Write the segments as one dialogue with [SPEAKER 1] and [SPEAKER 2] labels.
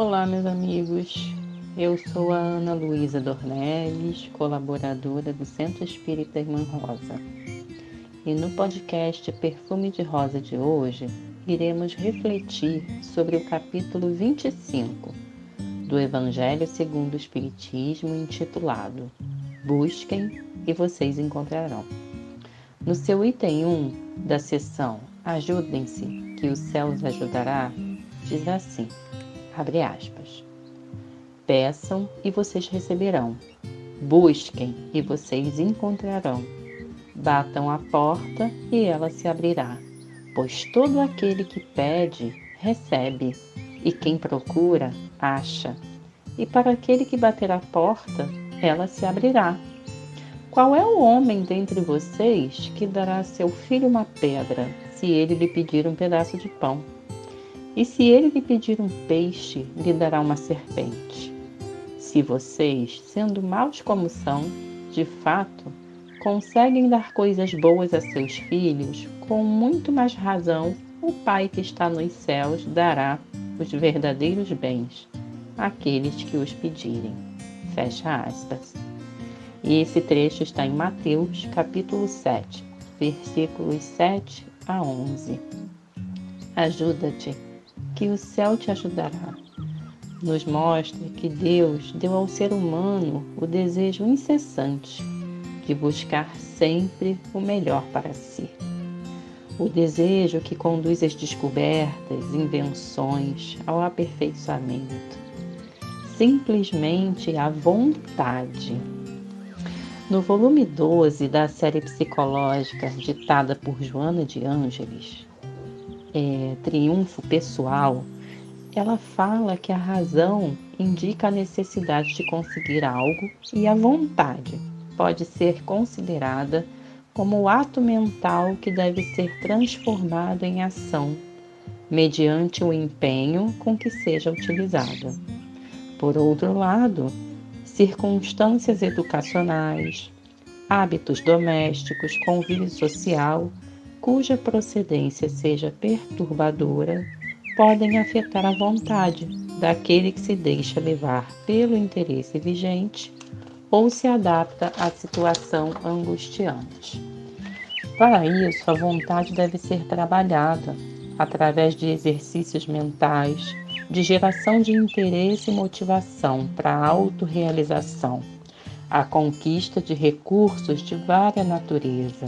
[SPEAKER 1] todos. Eu sou a Ana Luísa Dornelles, colaboradora do Centro Espírita Irmã Rosa. E no podcast Perfume de Rosa de hoje, iremos refletir sobre o capítulo 25 do Evangelho segundo o Espiritismo, intitulado Busquem e vocês encontrarão. No seu item 1 da seção Ajudem-se, que o céu os ajudará, diz assim: abre aspas. Peçam e vocês receberão. Busquem e vocês encontrarão. Batam a porta e ela se abrirá. Pois todo aquele que pede, recebe, e quem procura, acha. E para aquele que bater a porta, ela se abrirá. Qual é o homem dentre vocês que dará a seu filho uma pedra, se ele lhe pedir um pedaço de pão? E se ele lhe pedir um peixe, lhe dará uma serpente? Se vocês, sendo maus como são, de fato, conseguem dar coisas boas a seus filhos, com muito mais razão, o Pai que está nos céus dará os verdadeiros bens àqueles que os pedirem. Fecha aspas. E esse trecho está em Mateus, capítulo 7, versículos 7 a 11. Ajuda-te, que o céu te ajudará. Nos mostra que Deus deu ao ser humano o desejo incessante de buscar sempre o melhor para si. O desejo que conduz às descobertas, invenções, ao aperfeiçoamento. Simplesmente a vontade no volume 12 da série psicológica ditada por Joana de Ângeles, é, Triunfo Pessoal, ela fala que a razão indica a necessidade de conseguir algo e a vontade pode ser considerada como o ato mental que deve ser transformado em ação, mediante o empenho com que seja utilizada. Por outro lado, circunstâncias educacionais, hábitos domésticos, convívio social, cuja procedência seja perturbadora, podem afetar a vontade daquele que se deixa levar pelo interesse vigente ou se adapta à situação angustiante. Para isso, a vontade deve ser trabalhada através de exercícios mentais, de geração de interesse e motivação para a autorrealização, a conquista de recursos de vária natureza,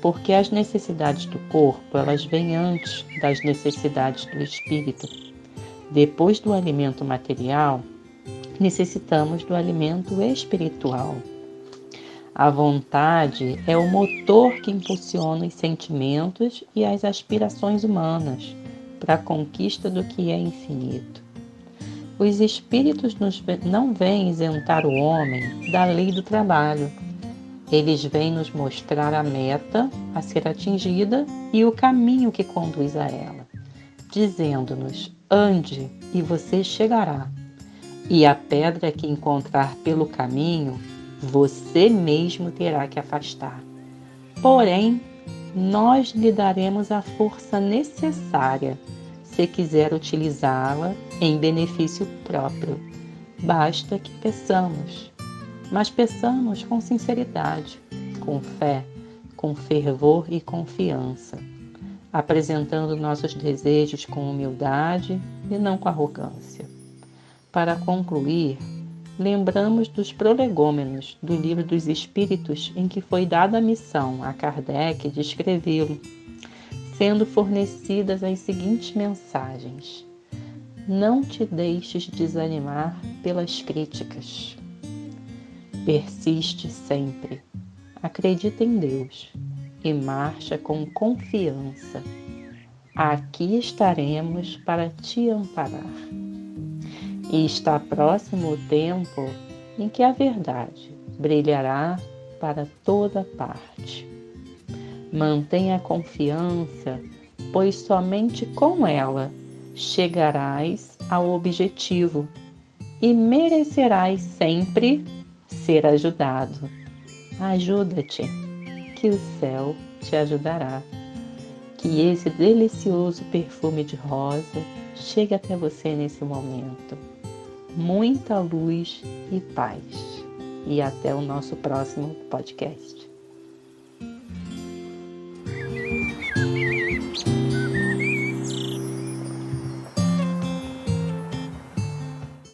[SPEAKER 1] porque as necessidades do corpo, elas vêm antes das necessidades do espírito. Depois do alimento material, necessitamos do alimento espiritual. A vontade é o motor que impulsiona os sentimentos e as aspirações humanas para a conquista do que é infinito. Os espíritos não vêm isentar o homem da lei do trabalho. Eles vêm nos mostrar a meta a ser atingida e o caminho que conduz a ela, dizendo-nos: ande e você chegará. E a pedra que encontrar pelo caminho, você mesmo terá que afastar. Porém, nós lhe daremos a força necessária se quiser utilizá-la em benefício próprio. Basta que peçamos, mas peçamos com sinceridade, com fé, com fervor e confiança, apresentando nossos desejos com humildade e não com arrogância. Para concluir, lembramos dos prolegômenos do Livro dos Espíritos em que foi dada a missão a Kardec de escrevê-lo, sendo fornecidas as seguintes mensagens: Não te deixes desanimar pelas críticas. Persiste sempre. Acredita em Deus e marcha com confiança. Aqui estaremos para te amparar. E está próximo o tempo em que a verdade brilhará para toda parte. Mantenha a confiança, pois somente com ela chegarás ao objetivo e merecerás sempre ser ajudado. Ajuda-te, que o céu te ajudará. Que esse delicioso perfume de rosa chegue até você nesse momento. Muita luz e paz. E até o nosso próximo podcast.